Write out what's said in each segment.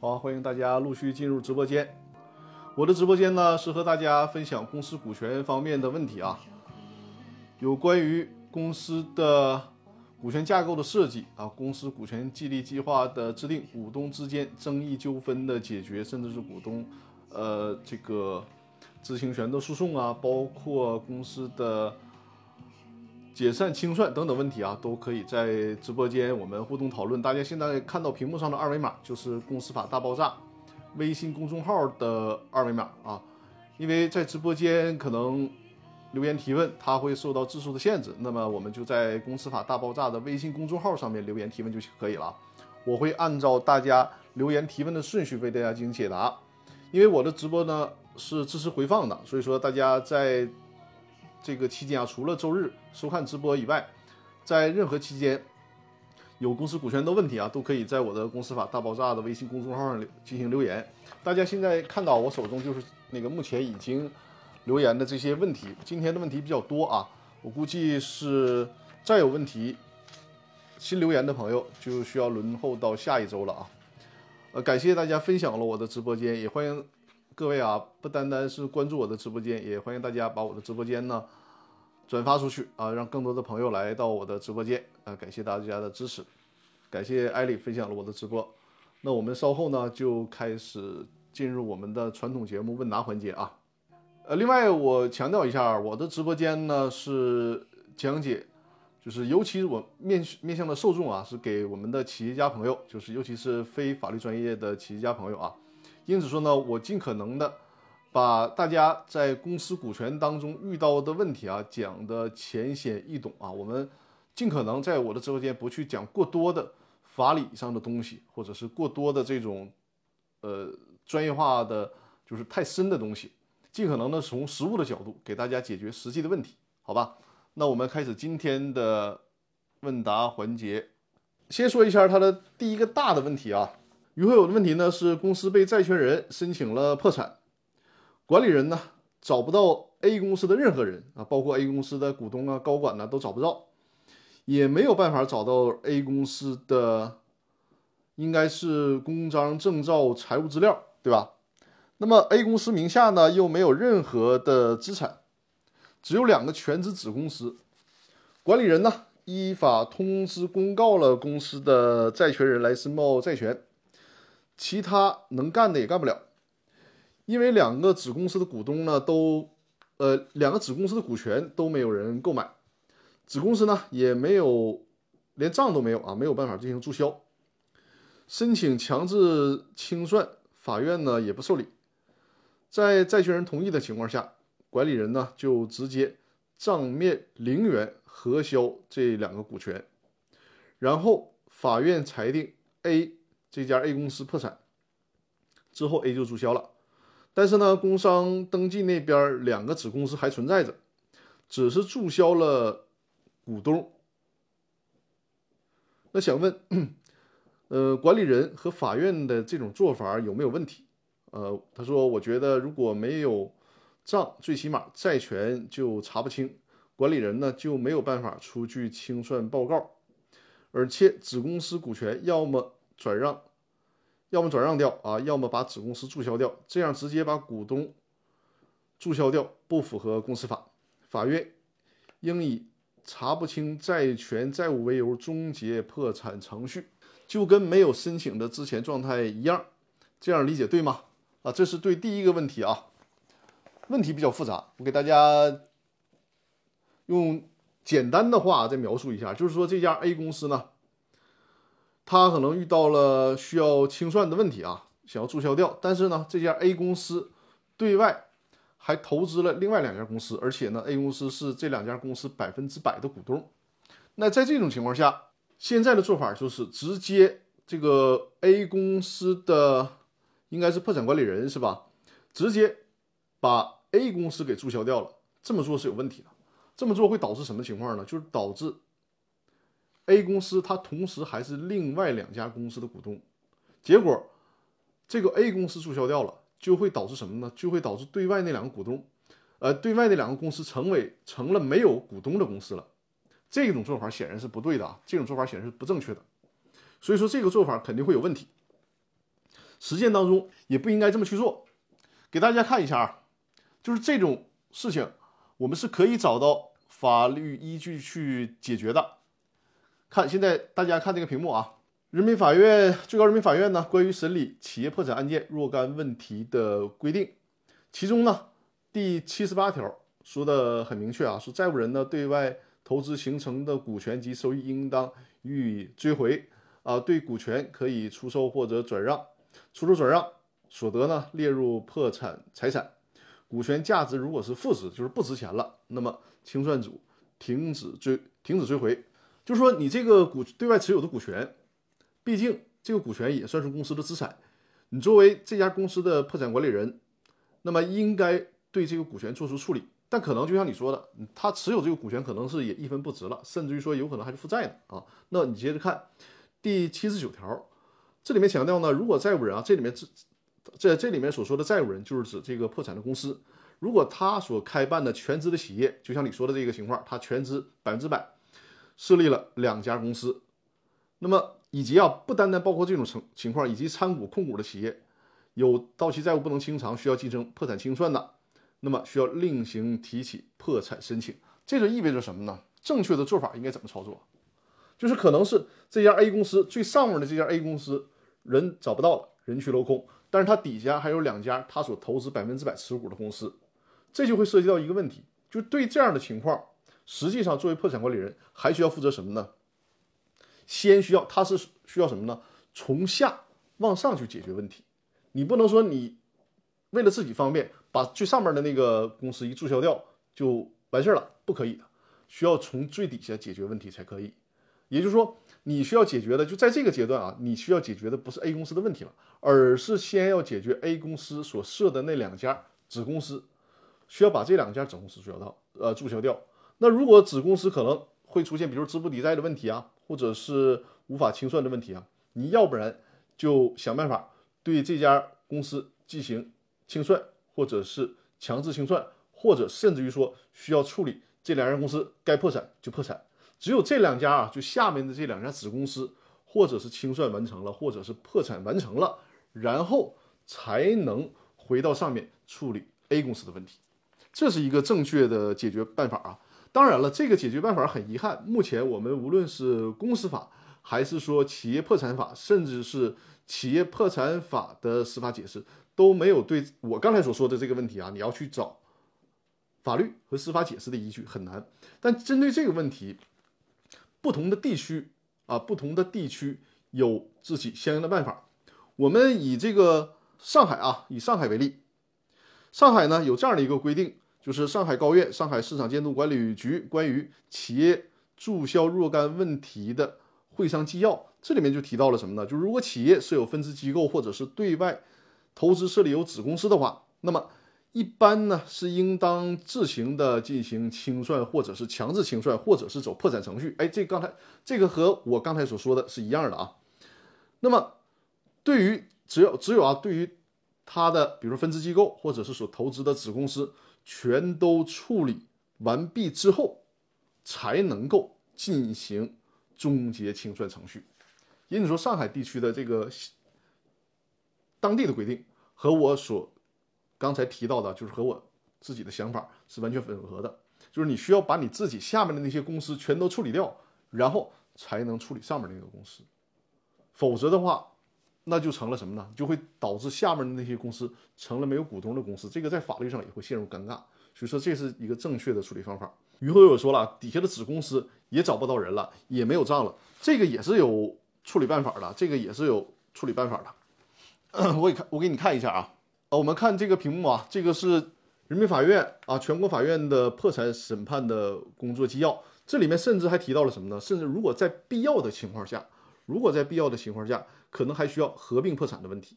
好，欢迎大家陆续进入直播间。我的直播间呢是和大家分享公司股权方面的问题啊，有关于公司的股权架构的设计啊，公司股权激励计划的制定，股东之间争议纠纷的解决，甚至是股东呃这个知情权的诉讼啊，包括公司的。解散清算等等问题啊，都可以在直播间我们互动讨论。大家现在看到屏幕上的二维码就是“公司法大爆炸”微信公众号的二维码啊。因为在直播间可能留言提问，它会受到字数的限制，那么我们就在“公司法大爆炸”的微信公众号上面留言提问就可以了。我会按照大家留言提问的顺序为大家进行解答。因为我的直播呢是支持回放的，所以说大家在。这个期间啊，除了周日收看直播以外，在任何期间有公司股权的问题啊，都可以在我的“公司法大爆炸”的微信公众号上进行留言。大家现在看到我手中就是那个目前已经留言的这些问题。今天的问题比较多啊，我估计是再有问题新留言的朋友就需要轮候到下一周了啊。呃，感谢大家分享了我的直播间，也欢迎。各位啊，不单单是关注我的直播间，也欢迎大家把我的直播间呢转发出去啊，让更多的朋友来到我的直播间啊！感谢大家的支持，感谢艾丽分享了我的直播。那我们稍后呢就开始进入我们的传统节目问答环节啊。呃，另外我强调一下，我的直播间呢是讲解，就是尤其我面面向的受众啊，是给我们的企业家朋友，就是尤其是非法律专业的企业家朋友啊。因此说呢，我尽可能的把大家在公司股权当中遇到的问题啊讲的浅显易懂啊。我们尽可能在我的直播间不去讲过多的法理上的东西，或者是过多的这种呃专业化的就是太深的东西，尽可能的从实物的角度给大家解决实际的问题，好吧？那我们开始今天的问答环节，先说一下它的第一个大的问题啊。于会友的问题呢是公司被债权人申请了破产，管理人呢找不到 A 公司的任何人啊，包括 A 公司的股东啊、高管呢都找不到，也没有办法找到 A 公司的应该是公章、证照、财务资料，对吧？那么 A 公司名下呢又没有任何的资产，只有两个全资子公司，管理人呢依法通知公告了公司的债权人来申报债权。其他能干的也干不了，因为两个子公司的股东呢都，呃，两个子公司的股权都没有人购买，子公司呢也没有，连账都没有啊，没有办法进行注销，申请强制清算，法院呢也不受理，在债权人同意的情况下，管理人呢就直接账面零元核销这两个股权，然后法院裁定 A。这家 A 公司破产之后，A 就注销了。但是呢，工商登记那边两个子公司还存在着，只是注销了股东。那想问，呃，管理人和法院的这种做法有没有问题？呃，他说，我觉得如果没有账，最起码债权就查不清，管理人呢就没有办法出具清算报告，而且子公司股权要么。转让，要么转让掉啊，要么把子公司注销掉，这样直接把股东注销掉，不符合公司法。法院应以查不清债权债务为由终结破产程序，就跟没有申请的之前状态一样。这样理解对吗？啊，这是对第一个问题啊。问题比较复杂，我给大家用简单的话再描述一下，就是说这家 A 公司呢。他可能遇到了需要清算的问题啊，想要注销掉。但是呢，这家 A 公司对外还投资了另外两家公司，而且呢，A 公司是这两家公司百分之百的股东。那在这种情况下，现在的做法就是直接这个 A 公司的应该是破产管理人是吧？直接把 A 公司给注销掉了。这么做是有问题的。这么做会导致什么情况呢？就是导致。A 公司它同时还是另外两家公司的股东，结果这个 A 公司注销掉了，就会导致什么呢？就会导致对外那两个股东，呃，对外那两个公司成为成了没有股东的公司了。这种做法显然是不对的啊，这种做法显然是不正确的。所以说这个做法肯定会有问题。实践当中也不应该这么去做。给大家看一下啊，就是这种事情，我们是可以找到法律依据去解决的。看，现在大家看这个屏幕啊，人民法院最高人民法院呢关于审理企业破产案件若干问题的规定，其中呢第七十八条说的很明确啊，说债务人呢对外投资形成的股权及收益应当予以追回啊，对股权可以出售或者转让，出售转让。所得呢列入破产财产，股权价值如果是负值，就是不值钱了，那么清算组停止追停止追回，就是说你这个股对外持有的股权，毕竟这个股权也算是公司的资产，你作为这家公司的破产管理人，那么应该对这个股权做出处理。但可能就像你说的，他持有这个股权可能是也一分不值了，甚至于说有可能还是负债呢啊。那你接着看第七十九条，这里面强调呢，如果债务人啊，这里面这。在这里面所说的债务人，就是指这个破产的公司。如果他所开办的全资的企业，就像你说的这个情况，他全资百分之百设立了两家公司，那么以及啊，不单单包括这种情情况，以及参股控股的企业有到期债务不能清偿，需要进行破产清算的，那么需要另行提起破产申请。这就意味着什么呢？正确的做法应该怎么操作？就是可能是这家 A 公司最上面的这家 A 公司人找不到了，人去楼空。但是它底下还有两家他所投资百分之百持股的公司，这就会涉及到一个问题，就对这样的情况，实际上作为破产管理人还需要负责什么呢？先需要他是需要什么呢？从下往上去解决问题。你不能说你为了自己方便把最上面的那个公司一注销掉就完事儿了，不可以的，需要从最底下解决问题才可以。也就是说。你需要解决的就在这个阶段啊，你需要解决的不是 A 公司的问题了，而是先要解决 A 公司所设的那两家子公司，需要把这两家子公司注销掉，呃，注销掉。那如果子公司可能会出现，比如资不抵债的问题啊，或者是无法清算的问题啊，你要不然就想办法对这家公司进行清算，或者是强制清算，或者甚至于说需要处理这两家公司该破产就破产。只有这两家啊，就下面的这两家子公司，或者是清算完成了，或者是破产完成了，然后才能回到上面处理 A 公司的问题。这是一个正确的解决办法啊。当然了，这个解决办法很遗憾，目前我们无论是公司法，还是说企业破产法，甚至是企业破产法的司法解释，都没有对我刚才所说的这个问题啊，你要去找法律和司法解释的依据很难。但针对这个问题，不同的地区啊，不同的地区有自己相应的办法。我们以这个上海啊，以上海为例，上海呢有这样的一个规定，就是上海高院、上海市场监督管理局关于企业注销若干问题的会商纪要，这里面就提到了什么呢？就是如果企业设有分支机构或者是对外投资设立有子公司的话，那么。一般呢是应当自行的进行清算，或者是强制清算，或者是走破产程序。哎，这刚才这个和我刚才所说的是一样的啊。那么，对于只有只有啊，对于他的比如分支机构或者是所投资的子公司，全都处理完毕之后，才能够进行终结清算程序。因此说，上海地区的这个当地的规定和我所。刚才提到的，就是和我自己的想法是完全吻合的，就是你需要把你自己下面的那些公司全都处理掉，然后才能处理上面那个公司，否则的话，那就成了什么呢？就会导致下面的那些公司成了没有股东的公司，这个在法律上也会陷入尴尬。所以说，这是一个正确的处理方法。于和友说了，底下的子公司也找不到人了，也没有账了，这个也是有处理办法的，这个也是有处理办法的。我给看，我给你看一下啊啊。我们看这个屏幕啊，这个是人民法院啊，全国法院的破产审判的工作纪要。这里面甚至还提到了什么呢？甚至如果在必要的情况下，如果在必要的情况下，可能还需要合并破产的问题。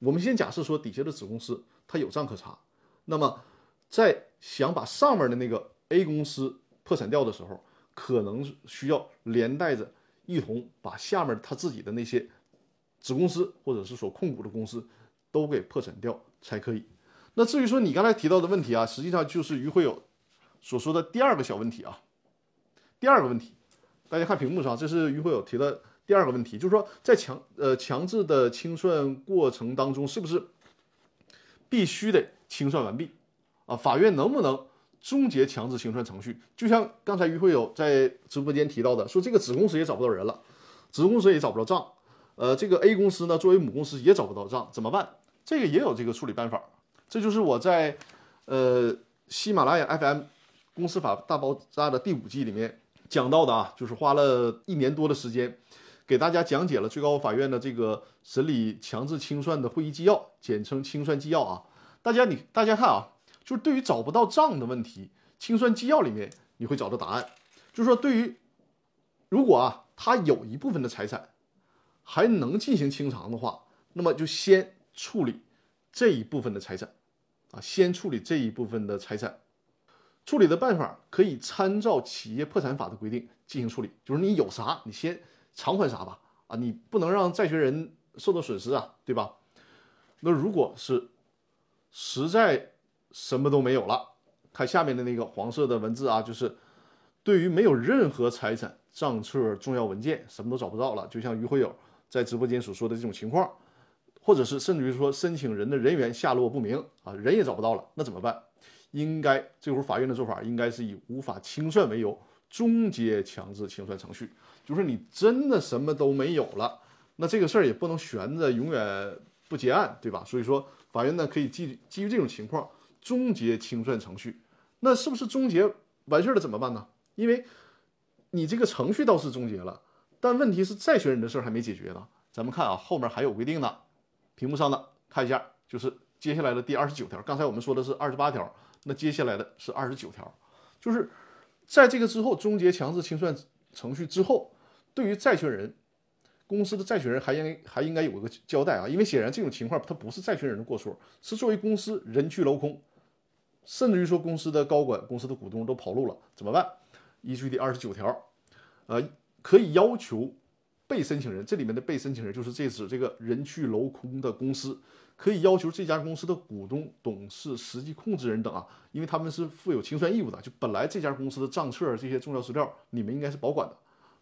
我们先假设说底下的子公司它有账可查，那么在想把上面的那个 A 公司破产掉的时候，可能需要连带着一同把下面他自己的那些子公司或者是所控股的公司。都给破产掉才可以。那至于说你刚才提到的问题啊，实际上就是于会友所说的第二个小问题啊。第二个问题，大家看屏幕上，这是于会友提的第二个问题就是说，在强呃强制的清算过程当中，是不是必须得清算完毕啊？法院能不能终结强制清算程序？就像刚才于会友在直播间提到的，说这个子公司也找不到人了，子公司也找不到账，呃，这个 A 公司呢作为母公司也找不到账，怎么办？这个也有这个处理办法。这就是我在呃喜马拉雅 FM 公司法大爆炸的第五季里面讲到的啊，就是花了一年多的时间。给大家讲解了最高法院的这个审理强制清算的会议纪要，简称清算纪要啊。大家你大家看啊，就是对于找不到账的问题，清算纪要里面你会找到答案。就是说，对于如果啊他有一部分的财产还能进行清偿的话，那么就先处理这一部分的财产啊，先处理这一部分的财产。处理的办法可以参照企业破产法的规定进行处理，就是你有啥你先。偿还啥吧？啊，你不能让债权人受到损失啊，对吧？那如果是实在什么都没有了，看下面的那个黄色的文字啊，就是对于没有任何财产、账册、重要文件，什么都找不到了，就像于会友在直播间所说的这种情况，或者是甚至于说申请人的人员下落不明啊，人也找不到了，那怎么办？应该这会儿法院的做法应该是以无法清算为由，终结强制清算程序。就是你真的什么都没有了，那这个事儿也不能悬着永远不结案，对吧？所以说法院呢可以基基于这种情况终结清算程序。那是不是终结完事儿了怎么办呢？因为你这个程序倒是终结了，但问题是债权人的事儿还没解决呢。咱们看啊，后面还有规定呢。屏幕上的看一下，就是接下来的第二十九条。刚才我们说的是二十八条，那接下来的是二十九条，就是在这个之后终结强制清算程序之后。对于债权人，公司的债权人还应还应该有个交代啊，因为显然这种情况它不是债权人的过错，是作为公司人去楼空，甚至于说公司的高管、公司的股东都跑路了，怎么办？依据第二十九条，呃，可以要求被申请人，这里面的被申请人就是这次这个人去楼空的公司，可以要求这家公司的股东、董事、实际控制人等啊，因为他们是负有清算义务的，就本来这家公司的账册这些重要资料，你们应该是保管的。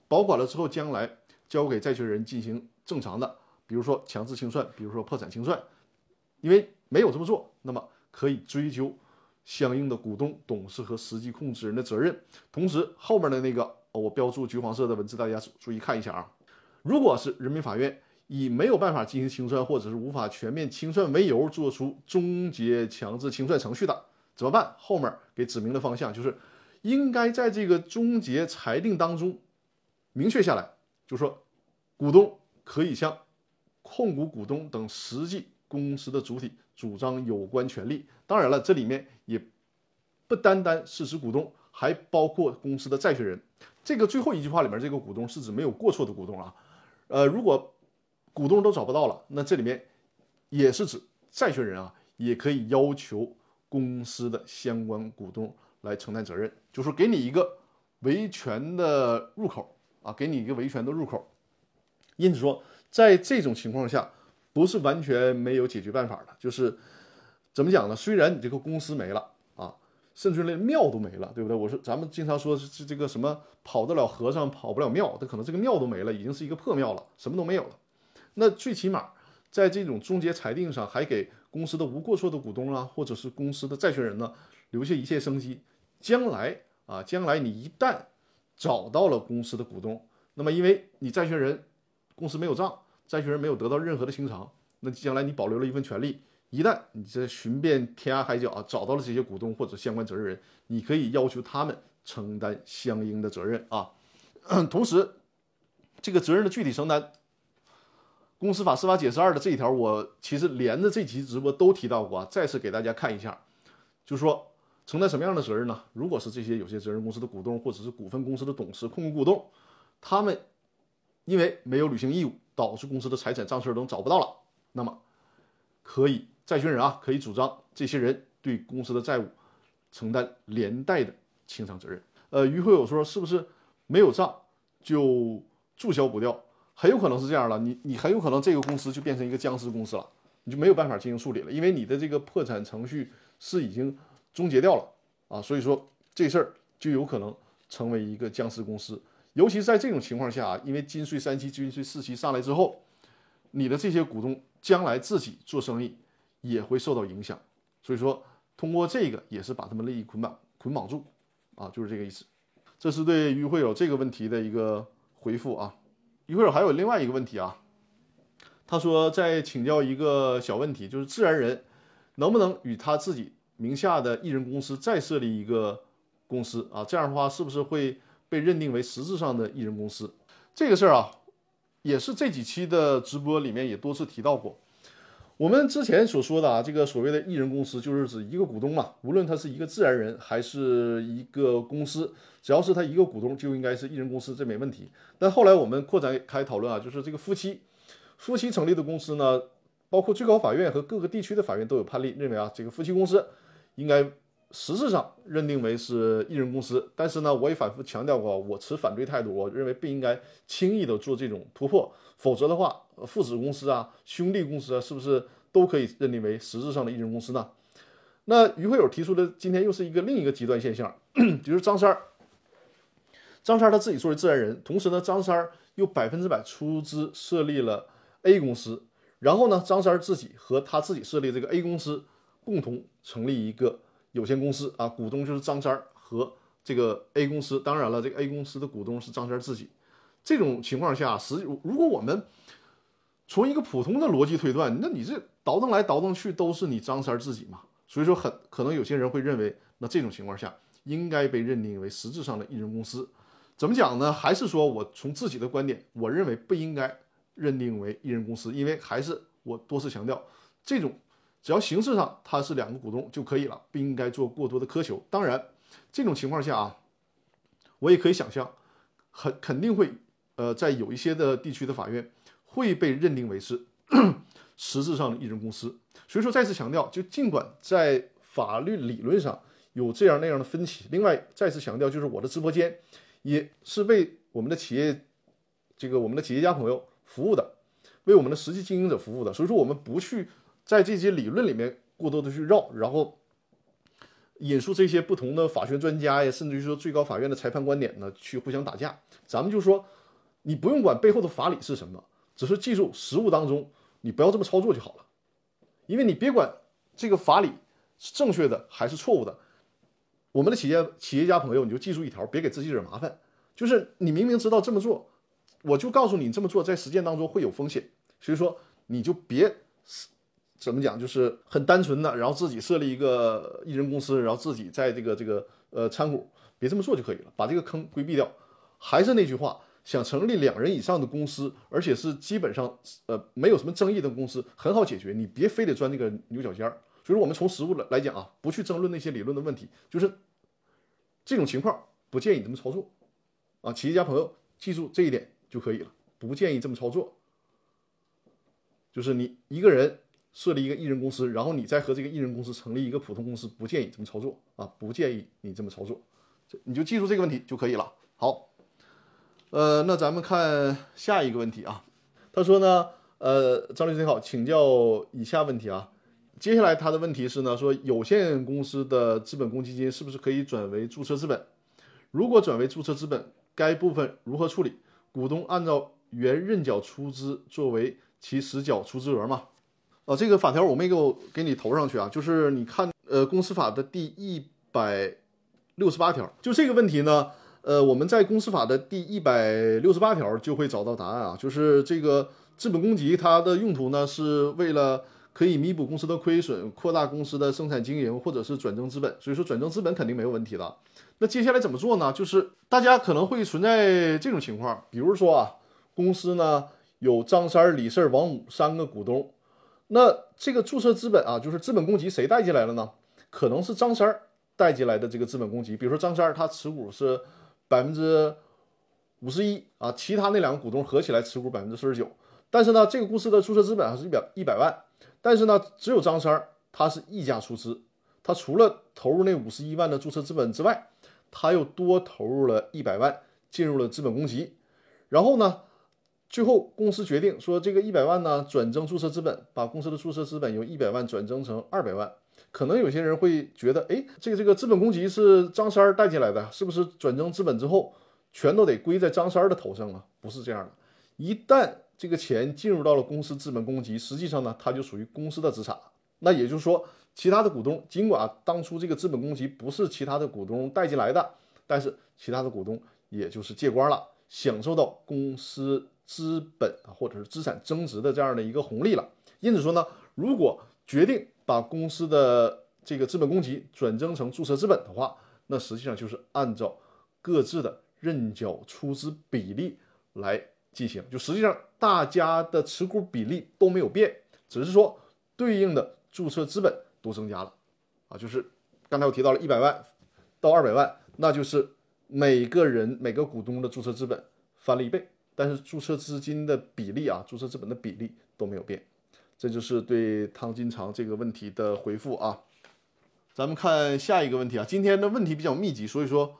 保管了之后，将来交给债权人进行正常的，比如说强制清算，比如说破产清算，因为没有这么做，那么可以追究相应的股东、董事和实际控制人的责任。同时，后面的那个我标注橘黄色的文字，大家注意看一下啊。如果是人民法院以没有办法进行清算或者是无法全面清算为由，作出终结强制清算程序的，怎么办？后面给指明的方向就是应该在这个终结裁定当中。明确下来，就说，股东可以向控股股东等实际公司的主体主张有关权利。当然了，这里面也不单单是指股东，还包括公司的债权人。这个最后一句话里面，这个股东是指没有过错的股东啊。呃，如果股东都找不到了，那这里面也是指债权人啊，也可以要求公司的相关股东来承担责任，就是给你一个维权的入口。啊，给你一个维权的入口，因此说，在这种情况下，不是完全没有解决办法的。就是怎么讲呢？虽然你这个公司没了啊，甚至连庙都没了，对不对？我说咱们经常说是这个什么跑得了和尚跑不了庙，他可能这个庙都没了，已经是一个破庙了，什么都没有了。那最起码在这种终结裁定上，还给公司的无过错的股东啊，或者是公司的债权人呢，留下一切生机。将来啊，将来你一旦找到了公司的股东，那么因为你债权人公司没有账，债权人没有得到任何的清偿，那将来你保留了一份权利，一旦你这寻遍天涯海角啊，找到了这些股东或者相关责任人，你可以要求他们承担相应的责任啊。同时，这个责任的具体承担，《公司法司法解释二》的这一条，我其实连着这期直播都提到过啊，再次给大家看一下，就是说。承担什么样的责任呢？如果是这些有些责任公司的股东，或者是股份公司的董事、控股股东，他们因为没有履行义务，导致公司的财产账册都找不到了，那么可以债权人啊，可以主张这些人对公司的债务承担连带的清偿责任。呃，于会友说，是不是没有账就注销不掉？很有可能是这样了，你你很有可能这个公司就变成一个僵尸公司了，你就没有办法进行处理了，因为你的这个破产程序是已经。终结掉了啊，所以说这事儿就有可能成为一个僵尸公司，尤其在这种情况下，因为金税三期、金税四期上来之后，你的这些股东将来自己做生意也会受到影响。所以说，通过这个也是把他们利益捆绑捆绑住啊，就是这个意思。这是对于会有这个问题的一个回复啊。一会儿还有另外一个问题啊，他说再请教一个小问题，就是自然人能不能与他自己名下的艺人公司再设立一个公司啊？这样的话是不是会被认定为实质上的艺人公司？这个事儿啊，也是这几期的直播里面也多次提到过。我们之前所说的啊，这个所谓的艺人公司，就是指一个股东嘛，无论他是一个自然人还是一个公司，只要是他一个股东，就应该是艺人公司，这没问题。但后来我们扩展开讨论啊，就是这个夫妻，夫妻成立的公司呢，包括最高法院和各个地区的法院都有判例，认为啊，这个夫妻公司应该实质上认定为是艺人公司。但是呢，我也反复强调过，我持反对态度，我认为不应该轻易的做这种突破，否则的话。父子公司啊，兄弟公司啊，是不是都可以认定为实质上的一人公司呢？那于会友提出的今天又是一个另一个极端现象，就是张三儿，张三儿他自己作为自然人，同时呢，张三儿又百分之百出资设立了 A 公司，然后呢，张三儿自己和他自己设立这个 A 公司共同成立一个有限公司啊，股东就是张三儿和这个 A 公司，当然了，这个 A 公司的股东是张三儿自己。这种情况下，实如果我们从一个普通的逻辑推断，那你这倒腾来倒腾去都是你张三自己嘛？所以说很可能有些人会认为，那这种情况下应该被认定为实质上的艺人公司。怎么讲呢？还是说我从自己的观点，我认为不应该认定为艺人公司，因为还是我多次强调，这种只要形式上它是两个股东就可以了，不应该做过多的苛求。当然，这种情况下啊，我也可以想象，很肯定会呃，在有一些的地区的法院。会被认定为是 实质上的艺人公司，所以说再次强调，就尽管在法律理论上有这样那样的分歧，另外再次强调，就是我的直播间也是为我们的企业，这个我们的企业家朋友服务的，为我们的实际经营者服务的，所以说我们不去在这些理论里面过多的去绕，然后引述这些不同的法学专家呀，甚至于说最高法院的裁判观点呢，去互相打架，咱们就说，你不用管背后的法理是什么。只是记住，实务当中你不要这么操作就好了，因为你别管这个法理是正确的还是错误的，我们的企业企业家朋友你就记住一条，别给自己惹麻烦。就是你明明知道这么做，我就告诉你这么做在实践当中会有风险，所以说你就别怎么讲，就是很单纯的，然后自己设立一个艺人公司，然后自己在这个这个呃参股，别这么做就可以了，把这个坑规避掉。还是那句话。想成立两人以上的公司，而且是基本上呃没有什么争议的公司，很好解决，你别非得钻那个牛角尖儿。所以说，我们从实物来来讲啊，不去争论那些理论的问题，就是这种情况不建议这么操作啊。企业家朋友记住这一点就可以了，不建议这么操作。就是你一个人设立一个艺人公司，然后你再和这个艺人公司成立一个普通公司，不建议这么操作啊，不建议你这么操作，你就记住这个问题就可以了。好。呃，那咱们看下一个问题啊。他说呢，呃，张律师你好，请教以下问题啊。接下来他的问题是呢，说有限公司的资本公积金是不是可以转为注册资本？如果转为注册资本，该部分如何处理？股东按照原认缴出资作为其实缴出资额吗？啊，这个法条我没给我给你投上去啊，就是你看，呃，公司法的第一百六十八条，就这个问题呢。呃，我们在公司法的第一百六十八条就会找到答案啊，就是这个资本公积它的用途呢，是为了可以弥补公司的亏损，扩大公司的生产经营，或者是转增资本。所以说转增资本肯定没有问题的。那接下来怎么做呢？就是大家可能会存在这种情况，比如说啊，公司呢有张三、李四、王五三个股东，那这个注册资本啊，就是资本公积谁带进来了呢？可能是张三带进来的这个资本公积，比如说张三他持股是。百分之五十一啊，其他那两个股东合起来持股百分之四十九。但是呢，这个公司的注册资本还是一百一百万。但是呢，只有张三儿他是溢价出资，他除了投入那五十一万的注册资本之外，他又多投入了一百万进入了资本公积。然后呢，最后公司决定说，这个一百万呢转增注册资本，把公司的注册资本由一百万转增成二百万。可能有些人会觉得，哎，这个这个资本公积是张三儿带进来的，是不是转增资本之后全都得归在张三儿的头上啊？不是这样的。一旦这个钱进入到了公司资本公积，实际上呢，它就属于公司的资产。那也就是说，其他的股东尽管当初这个资本公积不是其他的股东带进来的，但是其他的股东也就是借光了，享受到公司资本或者是资产增值的这样的一个红利了。因此说呢，如果决定把公司的这个资本公积转增成注册资本的话，那实际上就是按照各自的认缴出资比例来进行，就实际上大家的持股比例都没有变，只是说对应的注册资本都增加了，啊，就是刚才我提到了一百万到二百万，那就是每个人每个股东的注册资本翻了一倍，但是注册资金的比例啊，注册资本的比例都没有变，这就是对汤金长这个问题的回复啊。咱们看下一个问题啊，今天的问题比较密集，所以说，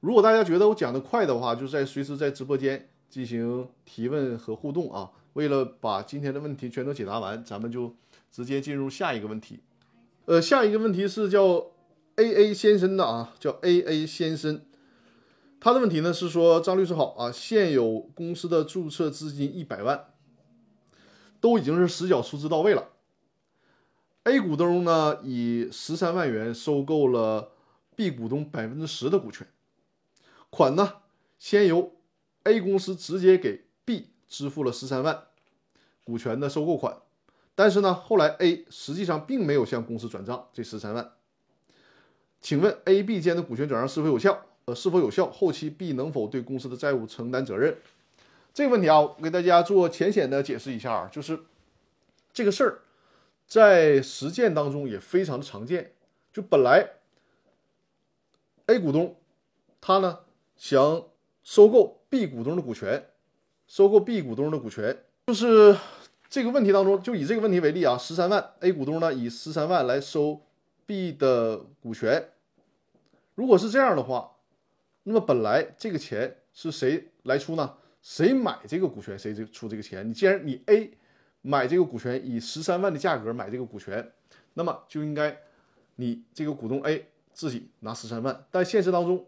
如果大家觉得我讲的快的话，就在随时在直播间进行提问和互动啊。为了把今天的问题全都解答完，咱们就直接进入下一个问题。呃，下一个问题是叫 A A 先生的啊，叫 A A 先生，他的问题呢是说，张律师好啊，现有公司的注册资金一百万，都已经是实缴出资到位了。A 股东呢以十三万元收购了 B 股东百分之十的股权，款呢先由 A 公司直接给 B 支付了十三万股权的收购款，但是呢后来 A 实际上并没有向公司转账这十三万，请问 A、B 间的股权转让是否有效？呃，是否有效？后期 B 能否对公司的债务承担责任？这个问题啊，我给大家做浅显的解释一下啊，就是这个事儿。在实践当中也非常的常见，就本来 A 股东他呢想收购 B 股东的股权，收购 B 股东的股权，就是这个问题当中，就以这个问题为例啊，十三万 A 股东呢以十三万来收 B 的股权，如果是这样的话，那么本来这个钱是谁来出呢？谁买这个股权，谁就出这个钱。你既然你 A。买这个股权以十三万的价格买这个股权，那么就应该你这个股东 A 自己拿十三万。但现实当中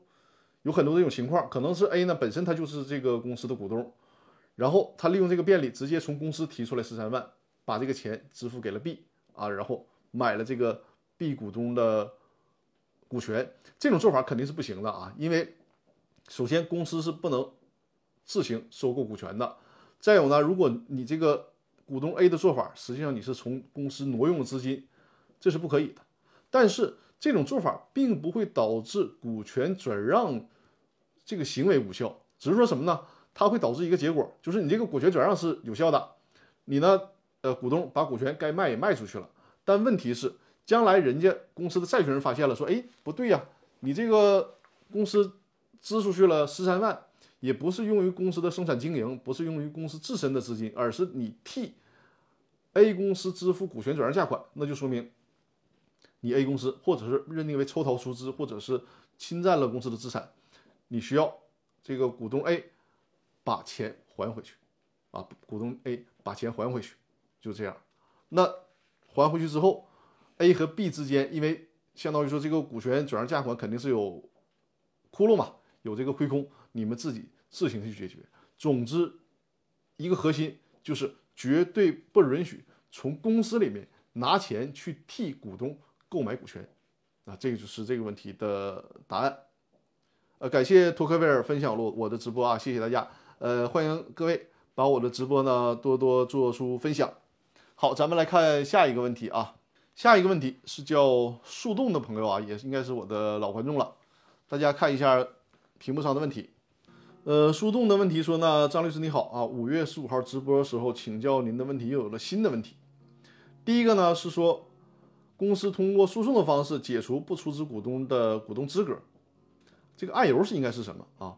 有很多这种情况，可能是 A 呢本身他就是这个公司的股东，然后他利用这个便利直接从公司提出来十三万，把这个钱支付给了 B 啊，然后买了这个 B 股东的股权。这种做法肯定是不行的啊，因为首先公司是不能自行收购股权的。再有呢，如果你这个股东 A 的做法，实际上你是从公司挪用了资金，这是不可以的。但是这种做法并不会导致股权转让这个行为无效，只是说什么呢？它会导致一个结果，就是你这个股权转让是有效的，你呢，呃，股东把股权该卖也卖出去了。但问题是，将来人家公司的债权人发现了，说，哎，不对呀，你这个公司支出去了十三万，也不是用于公司的生产经营，不是用于公司自身的资金，而是你替。A 公司支付股权转让价款，那就说明你 A 公司或者是认定为抽逃出资，或者是侵占了公司的资产，你需要这个股东 A 把钱还回去啊，股东 A 把钱还回去，就这样。那还回去之后，A 和 B 之间，因为相当于说这个股权转让价款肯定是有窟窿嘛，有这个亏空，你们自己自行去解决。总之，一个核心就是。绝对不允许从公司里面拿钱去替股东购买股权，啊，这个就是这个问题的答案。呃，感谢托克维尔分享了我的直播啊，谢谢大家。呃，欢迎各位把我的直播呢多多做出分享。好，咱们来看下一个问题啊，下一个问题是叫树洞的朋友啊，也应该是我的老观众了。大家看一下屏幕上的问题。呃，树洞的问题说呢，张律师你好啊，五月十五号直播的时候请教您的问题又有了新的问题。第一个呢是说，公司通过诉讼的方式解除不出资股东的股东资格，这个案由是应该是什么啊？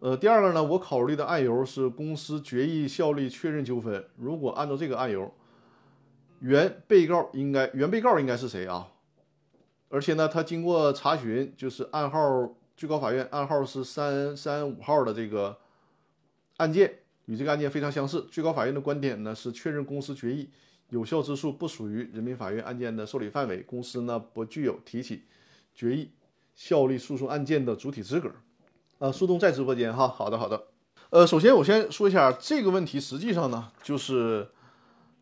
呃，第二个呢，我考虑的案由是公司决议效力确认纠纷。如果按照这个案由，原被告应该原被告应该是谁啊？而且呢，他经过查询，就是案号。最高法院案号是三三五号的这个案件与这个案件非常相似。最高法院的观点呢是确认公司决议有效之诉不属于人民法院案件的受理范围，公司呢不具有提起决议效力诉讼案件的主体资格。呃，苏东在直播间哈，好的好的。呃，首先我先说一下这个问题，实际上呢，就是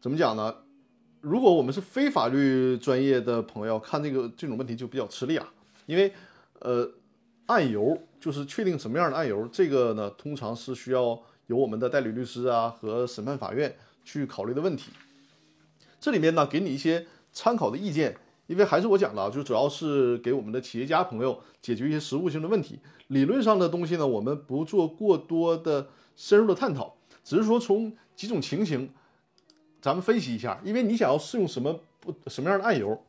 怎么讲呢？如果我们是非法律专业的朋友，看这个这种问题就比较吃力啊，因为呃，案由就是确定什么样的案由，这个呢，通常是需要由我们的代理律师啊和审判法院去考虑的问题。这里面呢，给你一些参考的意见。因为还是我讲的，就主要是给我们的企业家朋友解决一些实务性的问题。理论上的东西呢，我们不做过多的深入的探讨，只是说从几种情形，咱们分析一下。因为你想要适用什么不什么样的案由，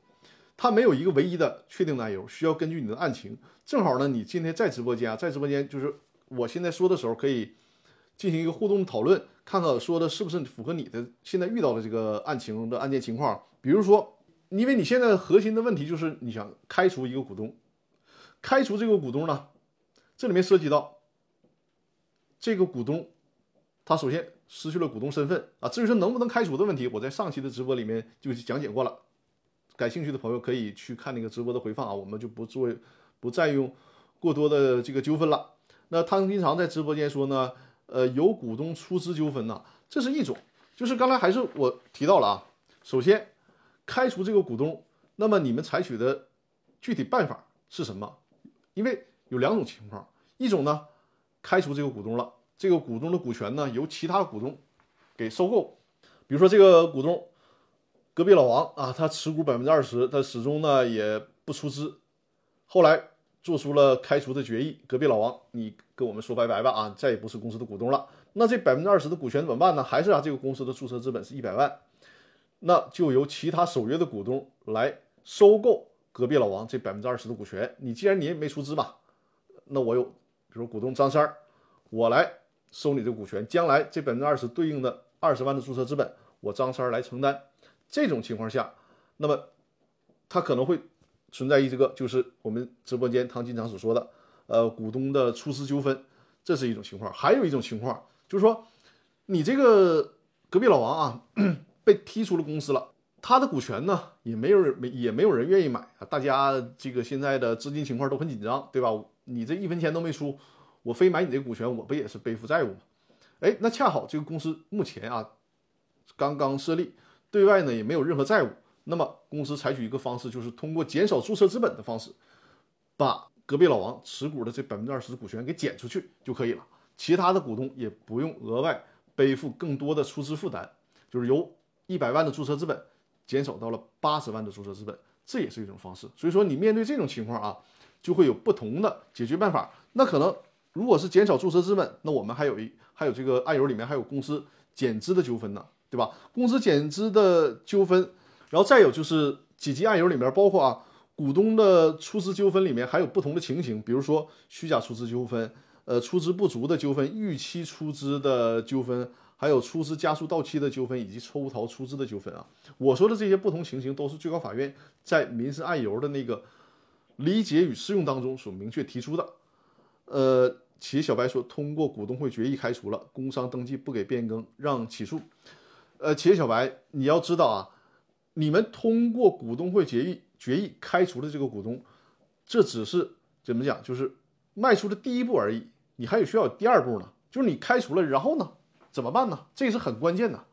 它没有一个唯一的确定的案由，需要根据你的案情。正好呢，你今天在直播间啊，在直播间就是我现在说的时候，可以进行一个互动讨论，看看说的是不是符合你的现在遇到的这个案情的案件情况。比如说。因为你现在核心的问题就是你想开除一个股东，开除这个股东呢，这里面涉及到这个股东，他首先失去了股东身份啊。至于说能不能开除的问题，我在上期的直播里面就讲解过了，感兴趣的朋友可以去看那个直播的回放啊，我们就不做不再用过多的这个纠纷了。那汤金常在直播间说呢，呃，有股东出资纠纷呢，这是一种，就是刚才还是我提到了啊，首先。开除这个股东，那么你们采取的具体办法是什么？因为有两种情况，一种呢，开除这个股东了，这个股东的股权呢由其他股东给收购，比如说这个股东隔壁老王啊，他持股百分之二十，他始终呢也不出资，后来做出了开除的决议，隔壁老王你跟我们说拜拜吧啊，再也不是公司的股东了，那这百分之二十的股权怎么办呢？还是啊这个公司的注册资本是一百万。那就由其他守约的股东来收购隔壁老王这百分之二十的股权。你既然你也没出资吧，那我有，比如股东张三儿，我来收你这股权。将来这百分之二十对应的二十万的注册资本，我张三儿来承担。这种情况下，那么他可能会存在一这个，就是我们直播间唐金长所说的，呃，股东的出资纠纷，这是一种情况。还有一种情况就是说，你这个隔壁老王啊。被踢出了公司了，他的股权呢也没有人没也没有人愿意买啊！大家这个现在的资金情况都很紧张，对吧？你这一分钱都没出，我非买你这股权，我不也是背负债务吗？哎，那恰好这个公司目前啊刚刚设立，对外呢也没有任何债务，那么公司采取一个方式，就是通过减少注册资本的方式，把隔壁老王持股的这百分之二十的股权给减出去就可以了，其他的股东也不用额外背负更多的出资负担，就是由。一百万的注册资本减少到了八十万的注册资本，这也是一种方式。所以说，你面对这种情况啊，就会有不同的解决办法。那可能如果是减少注册资本，那我们还有一还有这个案由里面还有公司减资的纠纷呢，对吧？公司减资的纠纷，然后再有就是几级案由里面包括啊股东的出资纠纷里面还有不同的情形，比如说虚假出资纠纷，呃出资不足的纠纷，逾期出资的纠纷。还有出资加速到期的纠纷以及抽逃出资的纠纷啊，我说的这些不同情形都是最高法院在民事案由的那个理解与适用当中所明确提出的。呃，企业小白说通过股东会决议开除了工商登记不给变更让起诉。呃，企业小白你要知道啊，你们通过股东会决议决议开除的这个股东，这只是怎么讲，就是迈出的第一步而已，你还有需要有第二步呢，就是你开除了，然后呢？怎么办呢？这是很关键的。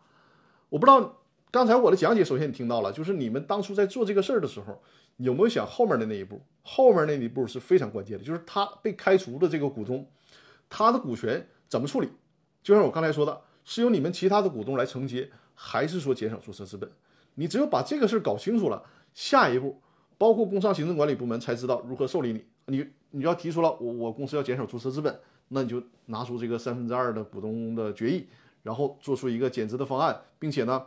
我不知道刚才我的讲解，首先你听到了，就是你们当初在做这个事儿的时候，有没有想后面的那一步？后面那一步是非常关键的，就是他被开除的这个股东，他的股权怎么处理？就像我刚才说的，是由你们其他的股东来承接，还是说减少注册资本？你只有把这个事儿搞清楚了，下一步包括工商行政管理部门才知道如何受理你。你你要提出了，我我公司要减少注册资本。那你就拿出这个三分之二的股东的决议，然后做出一个减资的方案，并且呢，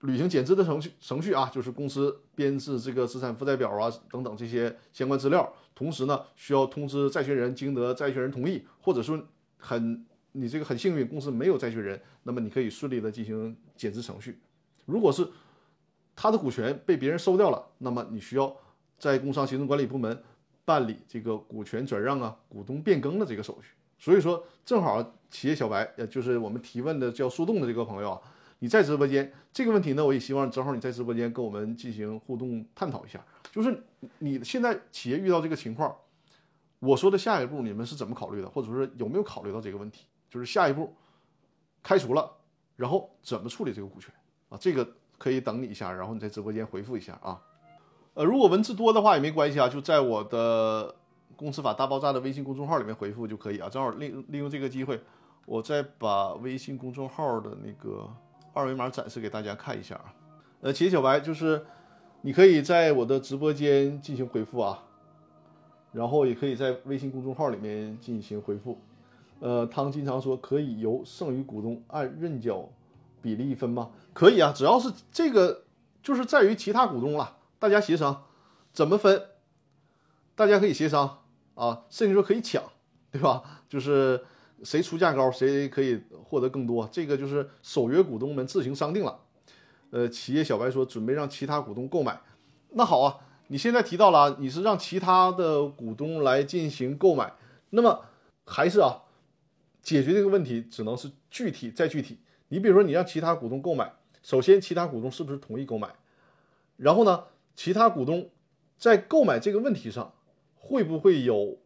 履行减资的程序程序啊，就是公司编制这个资产负债表啊等等这些相关资料，同时呢，需要通知债权人，经得债权人同意，或者说很你这个很幸运，公司没有债权人，那么你可以顺利的进行减资程序。如果是他的股权被别人收掉了，那么你需要在工商行政管理部门办理这个股权转让啊、股东变更的这个手续。所以说，正好企业小白，呃，就是我们提问的叫树洞的这个朋友啊，你在直播间这个问题呢，我也希望正好你在直播间跟我们进行互动探讨一下。就是你现在企业遇到这个情况，我说的下一步你们是怎么考虑的，或者说有没有考虑到这个问题？就是下一步开除了，然后怎么处理这个股权啊？这个可以等你一下，然后你在直播间回复一下啊。呃，如果文字多的话也没关系啊，就在我的公司法大爆炸的微信公众号里面回复就可以啊。正好利利用这个机会，我再把微信公众号的那个二维码展示给大家看一下啊。呃，其实小白就是你可以在我的直播间进行回复啊，然后也可以在微信公众号里面进行回复。呃，汤经常说可以由剩余股东按认缴比例分吗？可以啊，只要是这个就是在于其他股东了，大家协商怎么分，大家可以协商啊，甚至说可以抢，对吧？就是谁出价高，谁可以获得更多，这个就是守约股东们自行商定了。呃，企业小白说准备让其他股东购买，那好啊，你现在提到了你是让其他的股东来进行购买，那么还是啊。解决这个问题只能是具体再具体。你比如说，你让其他股东购买，首先其他股东是不是同意购买？然后呢，其他股东在购买这个问题上会不会有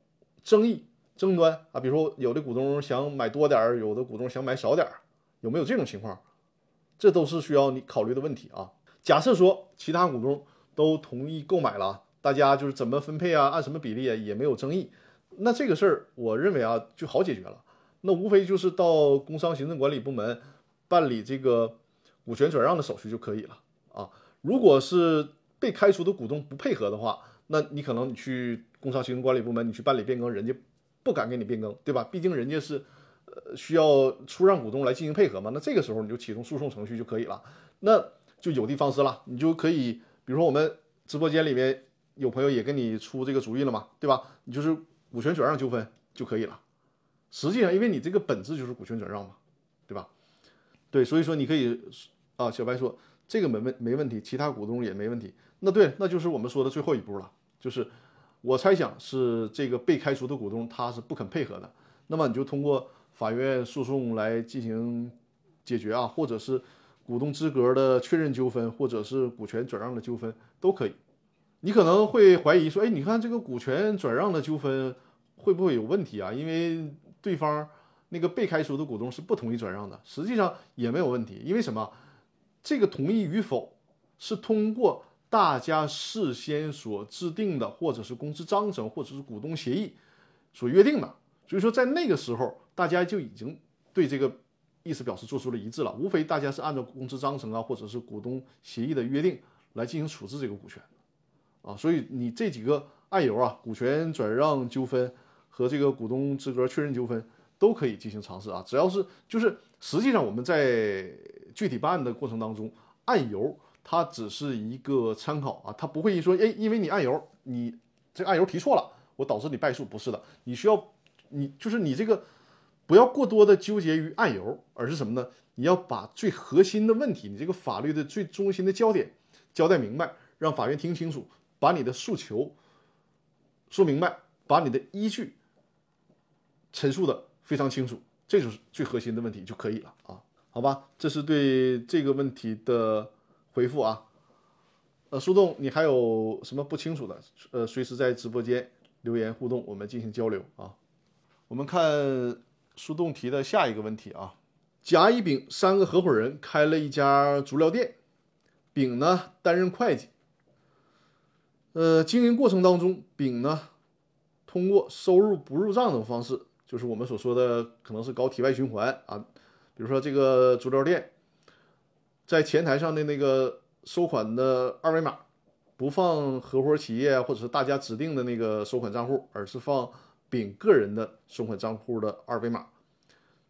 争议、争端啊？比如说，有的股东想买多点儿，有的股东想买少点儿，有没有这种情况？这都是需要你考虑的问题啊。假设说其他股东都同意购买了，大家就是怎么分配啊，按什么比例啊，也没有争议，那这个事儿我认为啊就好解决了。那无非就是到工商行政管理部门办理这个股权转让的手续就可以了啊。如果是被开除的股东不配合的话，那你可能你去工商行政管理部门，你去办理变更，人家不敢给你变更，对吧？毕竟人家是呃需要出让股东来进行配合嘛。那这个时候你就启动诉讼程序就可以了。那就有的放矢了，你就可以，比如说我们直播间里面有朋友也跟你出这个主意了嘛，对吧？你就是股权转让纠纷就可以了。实际上，因为你这个本质就是股权转让嘛，对吧？对，所以说你可以啊，小白说这个没问没问题，其他股东也没问题。那对，那就是我们说的最后一步了，就是我猜想是这个被开除的股东他是不肯配合的，那么你就通过法院诉讼来进行解决啊，或者是股东资格的确认纠纷，或者是股权转让的纠纷都可以。你可能会怀疑说，哎，你看这个股权转让的纠纷会不会有问题啊？因为对方那个被开除的股东是不同意转让的，实际上也没有问题，因为什么？这个同意与否是通过大家事先所制定的，或者是公司章程，或者是股东协议所约定的。所以说，在那个时候，大家就已经对这个意思表示做出了一致了，无非大家是按照公司章程啊，或者是股东协议的约定来进行处置这个股权啊。所以你这几个案由啊，股权转让纠纷。和这个股东资格确认纠纷都可以进行尝试啊，只要是就是实际上我们在具体办案的过程当中，案由它只是一个参考啊，它不会说哎，因为你案由你这案由提错了，我导致你败诉，不是的，你需要你就是你这个不要过多的纠结于案由，而是什么呢？你要把最核心的问题，你这个法律的最中心的焦点交代明白，让法院听清楚，把你的诉求说明白，把你的依据。陈述的非常清楚，这就是最核心的问题就可以了啊，好吧，这是对这个问题的回复啊。呃，苏栋，你还有什么不清楚的？呃，随时在直播间留言互动，我们进行交流啊。我们看苏栋提的下一个问题啊，甲、乙、丙三个合伙人开了一家足疗店，丙呢担任会计。呃，经营过程当中，丙呢通过收入不入账等方式。就是我们所说的，可能是搞体外循环啊，比如说这个足疗店，在前台上的那个收款的二维码，不放合伙企业或者是大家指定的那个收款账户，而是放丙个人的收款账户的二维码，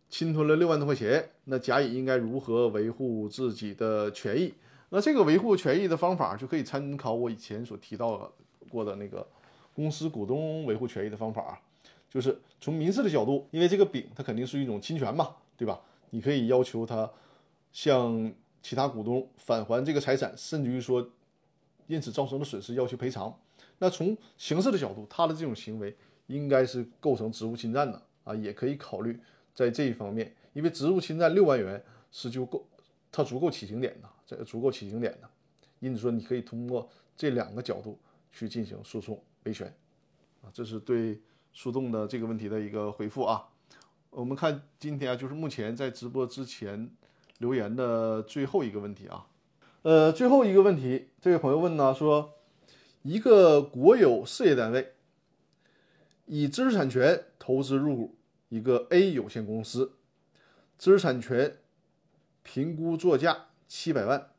侵吞了六万多块钱，那甲乙应该如何维护自己的权益？那这个维护权益的方法，就可以参考我以前所提到过的那个公司股东维护权益的方法。就是从民事的角度，因为这个丙它肯定是一种侵权嘛，对吧？你可以要求他向其他股东返还这个财产，甚至于说因此造成的损失要求赔偿。那从刑事的角度，他的这种行为应该是构成职务侵占的啊，也可以考虑在这一方面，因为职务侵占六万元是就够，它足够起刑点的，这个足够起刑点的。因此说，你可以通过这两个角度去进行诉讼维权啊，这是对。树洞的这个问题的一个回复啊。我们看今天啊，就是目前在直播之前留言的最后一个问题啊。呃，最后一个问题，这位朋友问呢，说一个国有事业单位以知识产权投资入股一个 A 有限公司，知识产权评估作价七百万，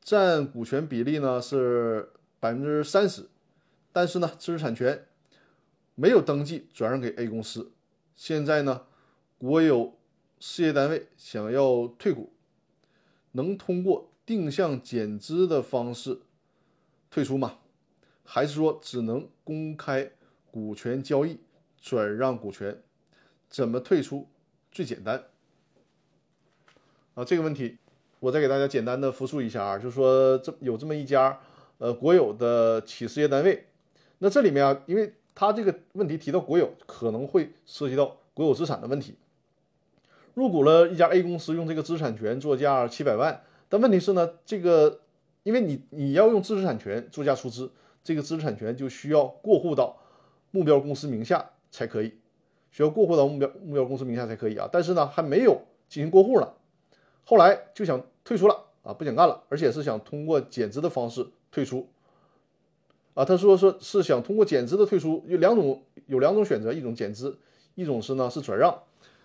占股权比例呢是百分之三十，但是呢，知识产权没有登记转让给 A 公司。现在呢，国有事业单位想要退股，能通过定向减资的方式退出吗？还是说只能公开股权交易转让股权？怎么退出最简单？啊，这个问题我再给大家简单的复述一下啊，就是说这有这么一家呃国有的企事业单位，那这里面啊，因为他这个问题提到国有，可能会涉及到国有资产的问题。入股了一家 A 公司，用这个知识产权作价七百万，但问题是呢，这个因为你你要用知识产权作价出资，这个知识产权就需要过户到目标公司名下才可以，需要过户到目标目标公司名下才可以啊。但是呢，还没有进行过户呢，后来就想退出了啊，不想干了，而且是想通过减资的方式退出。啊，他说说是想通过减资的退出，有两种有两种选择，一种减资，一种是呢是转让。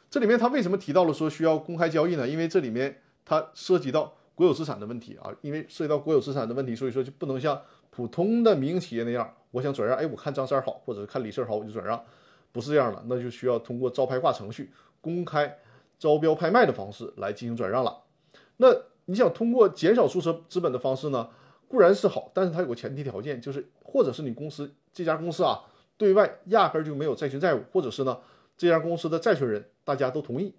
这里面他为什么提到了说需要公开交易呢？因为这里面它涉及到国有资产的问题啊，因为涉及到国有资产的问题，所以说就不能像普通的民营企业那样，我想转让，哎，我看张三好，或者是看李四好，我就转让，不是这样的，那就需要通过招拍挂程序、公开招标拍卖的方式来进行转让了。那你想通过减少注册资本的方式呢？固然是好，但是它有个前提条件，就是或者是你公司这家公司啊，对外压根就没有债权债务，或者是呢这家公司的债权人大家都同意，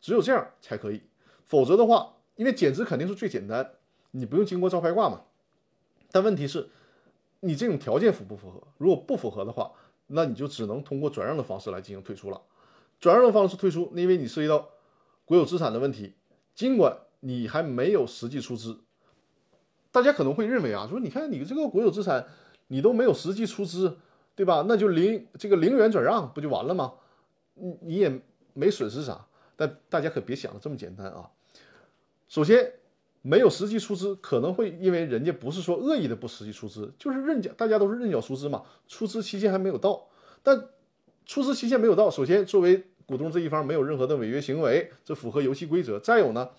只有这样才可以。否则的话，因为减资肯定是最简单，你不用经过招拍挂嘛。但问题是，你这种条件符不符合？如果不符合的话，那你就只能通过转让的方式来进行退出了。转让的方式退出，那因为你涉及到国有资产的问题，尽管你还没有实际出资。大家可能会认为啊，说你看你这个国有资产，你都没有实际出资，对吧？那就零这个零元转让不就完了吗？你你也没损失啥。但大家可别想的这么简单啊。首先，没有实际出资，可能会因为人家不是说恶意的不实际出资，就是认缴，大家都是认缴出资嘛，出资期限还没有到。但出资期限没有到，首先作为股东这一方没有任何的违约行为，这符合游戏规则。再有呢，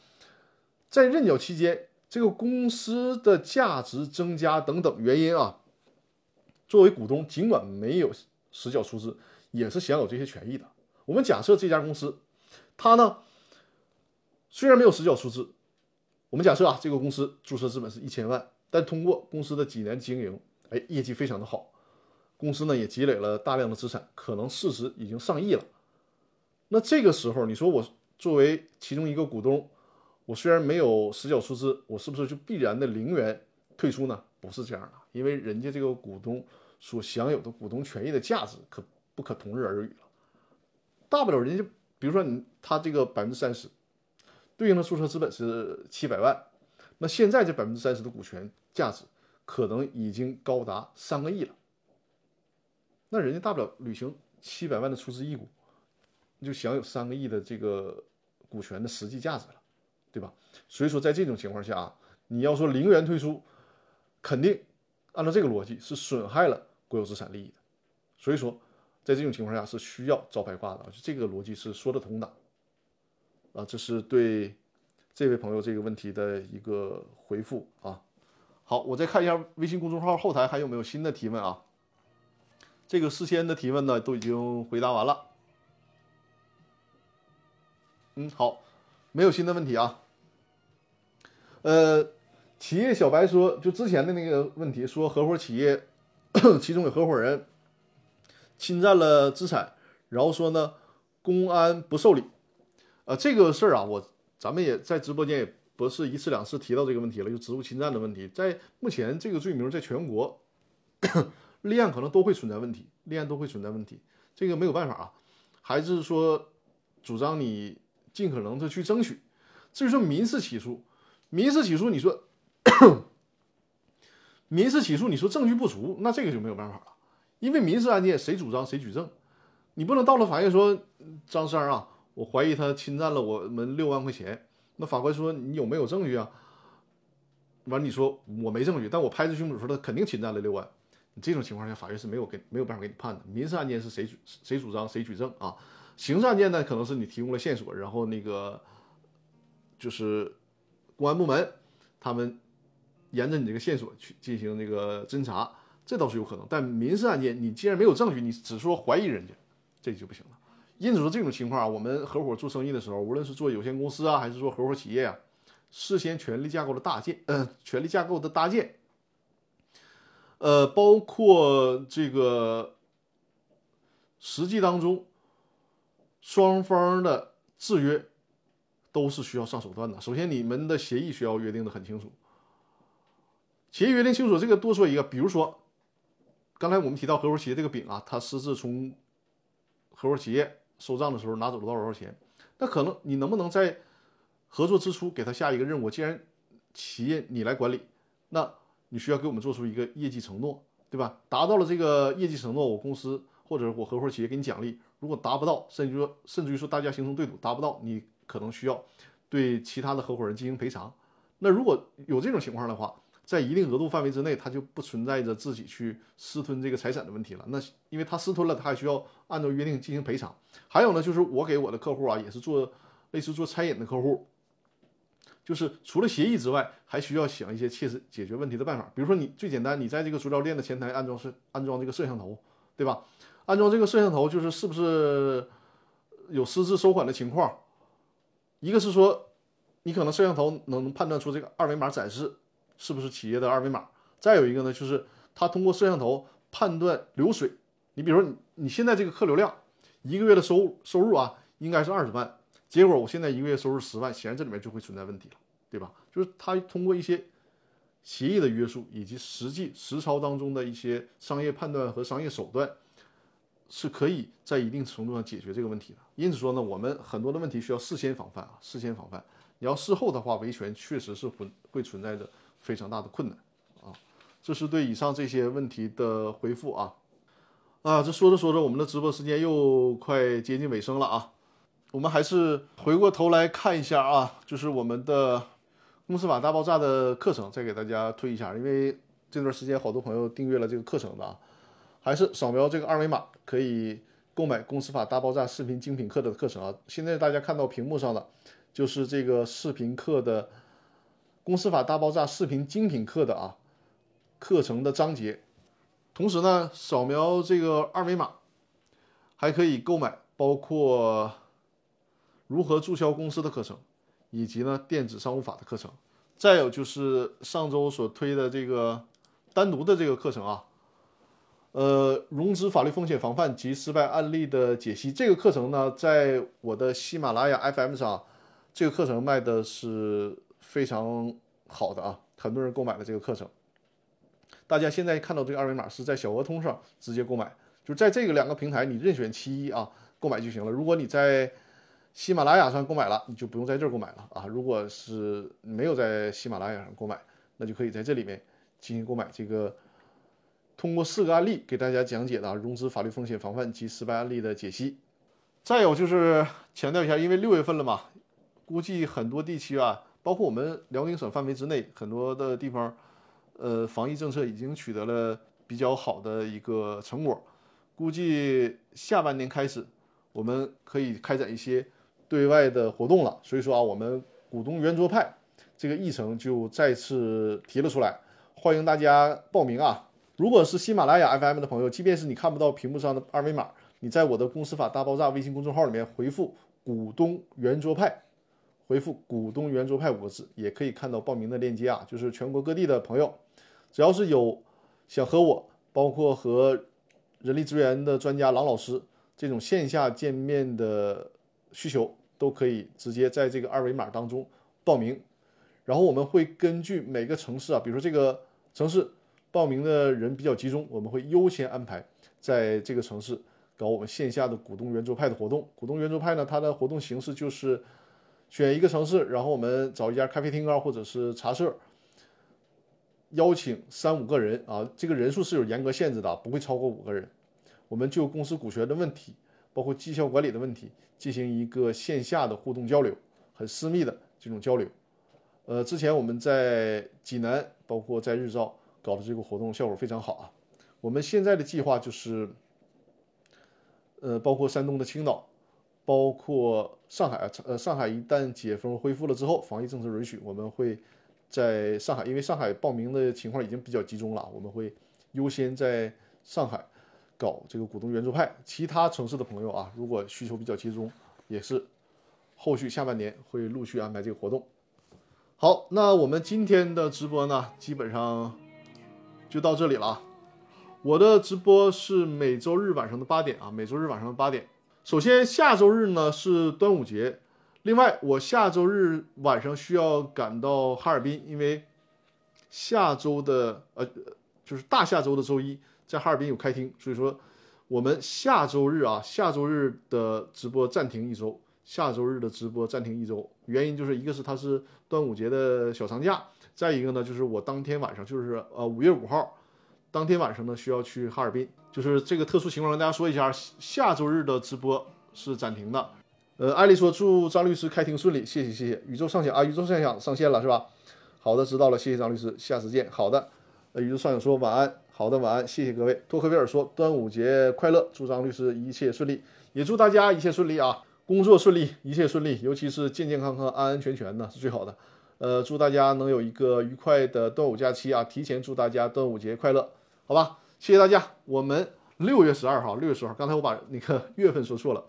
在认缴期间。这个公司的价值增加等等原因啊，作为股东，尽管没有实缴出资，也是享有这些权益的。我们假设这家公司，它呢虽然没有实缴出资，我们假设啊，这个公司注册资本是一千万，但通过公司的几年经营，哎，业绩非常的好，公司呢也积累了大量的资产，可能市值已经上亿了。那这个时候，你说我作为其中一个股东，我虽然没有实缴出资，我是不是就必然的零元退出呢？不是这样的，因为人家这个股东所享有的股东权益的价值可不可同日而语了。大不了人家，比如说你他这个百分之三十，对应的注册资本是七百万，那现在这百分之三十的股权价值可能已经高达三个亿了。那人家大不了履行七百万的出资义务，就享有三个亿的这个股权的实际价值了。对吧？所以说，在这种情况下啊，你要说零元退出，肯定按照这个逻辑是损害了国有资产利益的。所以说，在这种情况下是需要招拍挂的，就这个逻辑是说得通的。啊，这是对这位朋友这个问题的一个回复啊。好，我再看一下微信公众号后台还有没有新的提问啊？这个事先的提问呢都已经回答完了。嗯，好，没有新的问题啊。呃，企业小白说，就之前的那个问题，说合伙企业 其中有合伙人侵占了资产，然后说呢，公安不受理。呃，这个事儿啊，我咱们也在直播间也不是一次两次提到这个问题了，就职务侵占的问题，在目前这个罪名在全国 立案可能都会存在问题，立案都会存在问题，这个没有办法啊，还是说主张你尽可能的去争取。至于说民事起诉。民事起诉，你说民事起诉，你说证据不足，那这个就没有办法了，因为民事案件谁主张谁举证，你不能到了法院说张三啊，我怀疑他侵占了我们六万块钱，那法官说你有没有证据啊？完你说我没证据，但我拍着胸脯说他肯定侵占了六万，你这种情况下法院是没有给没有办法给你判的。民事案件是谁谁主张谁举证啊？刑事案件呢，可能是你提供了线索，然后那个就是公安部门他们沿着你这个线索去进行那个侦查。这倒是有可能，但民事案件你既然没有证据，你只说怀疑人家，这就不行了。因此说这种情况啊，我们合伙做生意的时候，无论是做有限公司啊，还是做合伙企业啊，事先权力架构的搭建，呃，权力架构的搭建，呃，包括这个实际当中双方的制约，都是需要上手段的。首先，你们的协议需要约定的很清楚，协议约定清楚，这个多说一个，比如说。刚才我们提到合伙企业这个饼啊，他私自从合伙企业收账的时候拿走了多少多少钱？那可能你能不能在合作之初给他下一个任务？既然企业你来管理，那你需要给我们做出一个业绩承诺，对吧？达到了这个业绩承诺，我公司或者我合伙企业给你奖励；如果达不到，甚至说甚至于说大家形成对赌达不到，你可能需要对其他的合伙人进行赔偿。那如果有这种情况的话，在一定额度范围之内，他就不存在着自己去私吞这个财产的问题了。那因为他私吞了，他还需要按照约定进行赔偿。还有呢，就是我给我的客户啊，也是做类似做餐饮的客户，就是除了协议之外，还需要想一些切实解决问题的办法。比如说，你最简单，你在这个足疗店的前台安装是安装这个摄像头，对吧？安装这个摄像头，就是是不是有私自收款的情况？一个是说，你可能摄像头能判断出这个二维码展示。是不是企业的二维码？再有一个呢，就是他通过摄像头判断流水。你比如说，你你现在这个客流量，一个月的收收入啊，应该是二十万，结果我现在一个月收入十万，显然这里面就会存在问题了，对吧？就是他通过一些协议的约束以及实际实操当中的一些商业判断和商业手段，是可以在一定程度上解决这个问题的。因此说呢，我们很多的问题需要事先防范啊，事先防范。你要事后的话维权，确实是会会存在着。非常大的困难啊！这是对以上这些问题的回复啊啊！这说着说着，我们的直播时间又快接近尾声了啊！我们还是回过头来看一下啊，就是我们的公司法大爆炸的课程，再给大家推一下。因为这段时间好多朋友订阅了这个课程的啊，还是扫描这个二维码可以购买公司法大爆炸视频精品课的课程啊！现在大家看到屏幕上的就是这个视频课的。公司法大爆炸视频精品课的啊课程的章节，同时呢，扫描这个二维码，还可以购买包括如何注销公司的课程，以及呢电子商务法的课程。再有就是上周所推的这个单独的这个课程啊，呃，融资法律风险防范及失败案例的解析。这个课程呢，在我的喜马拉雅 FM 上，这个课程卖的是。非常好的啊，很多人购买了这个课程。大家现在看到这个二维码是在小额通上直接购买，就在这个两个平台你任选其一啊，购买就行了。如果你在喜马拉雅上购买了，你就不用在这儿购买了啊。如果是没有在喜马拉雅上购买，那就可以在这里面进行购买。这个通过四个案例给大家讲解的融资法律风险防范及失败案例的解析。再有就是强调一下，因为六月份了嘛，估计很多地区啊。包括我们辽宁省范围之内很多的地方，呃，防疫政策已经取得了比较好的一个成果。估计下半年开始，我们可以开展一些对外的活动了。所以说啊，我们股东圆桌派这个议程就再次提了出来，欢迎大家报名啊！如果是喜马拉雅 FM 的朋友，即便是你看不到屏幕上的二维码，你在我的公司法大爆炸微信公众号里面回复“股东圆桌派”。回复“股东圆桌派”五个字，也可以看到报名的链接啊。就是全国各地的朋友，只要是有想和我，包括和人力资源的专家郎老师这种线下见面的需求，都可以直接在这个二维码当中报名。然后我们会根据每个城市啊，比如说这个城市报名的人比较集中，我们会优先安排在这个城市搞我们线下的股东圆桌派的活动。股东圆桌派呢，它的活动形式就是。选一个城市，然后我们找一家咖啡厅啊，或者是茶社，邀请三五个人啊，这个人数是有严格限制的，不会超过五个人。我们就公司股权的问题，包括绩效管理的问题，进行一个线下的互动交流，很私密的这种交流。呃，之前我们在济南，包括在日照搞的这个活动效果非常好啊。我们现在的计划就是，呃，包括山东的青岛，包括上海，呃，上海一旦解封恢复了之后，防疫政策允许，我们会在上海，因为上海报名的情况已经比较集中了，我们会优先在上海。搞这个股东援助派，其他城市的朋友啊，如果需求比较集中，也是后续下半年会陆续安排这个活动。好，那我们今天的直播呢，基本上就到这里了啊。我的直播是每周日晚上的八点啊，每周日晚上的八点。首先下周日呢是端午节，另外我下周日晚上需要赶到哈尔滨，因为下周的呃就是大下周的周一。在哈尔滨有开厅，所以说我们下周日啊，下周日的直播暂停一周，下周日的直播暂停一周，原因就是一个是它是端午节的小长假，再一个呢就是我当天晚上就是呃五月五号当天晚上呢需要去哈尔滨，就是这个特殊情况跟大家说一下，下周日的直播是暂停的。呃，艾丽说祝张律师开庭顺利，谢谢谢谢。宇宙上想啊，宇宙上想上线了是吧？好的，知道了，谢谢张律师，下次见。好的，呃，宇宙上想说晚安。好的，晚安，谢谢各位。托克维尔说：“端午节快乐，祝张律师一切顺利，也祝大家一切顺利啊，工作顺利，一切顺利，尤其是健健康康、安安全全的是最好的。呃，祝大家能有一个愉快的端午假期啊！提前祝大家端午节快乐，好吧？谢谢大家。我们六月十二号，六月十号，刚才我把那个 月份说错了，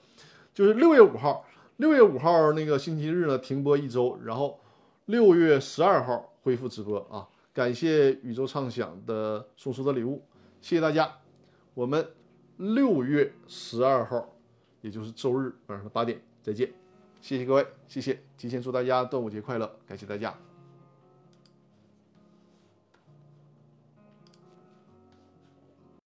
就是六月五号，六月五号那个星期日呢停播一周，然后六月十二号恢复直播啊。”感谢宇宙畅想的送出的礼物，谢谢大家。我们六月十二号，也就是周日晚上八点再见。谢谢各位，谢谢，提前祝大家端午节快乐，感谢大家。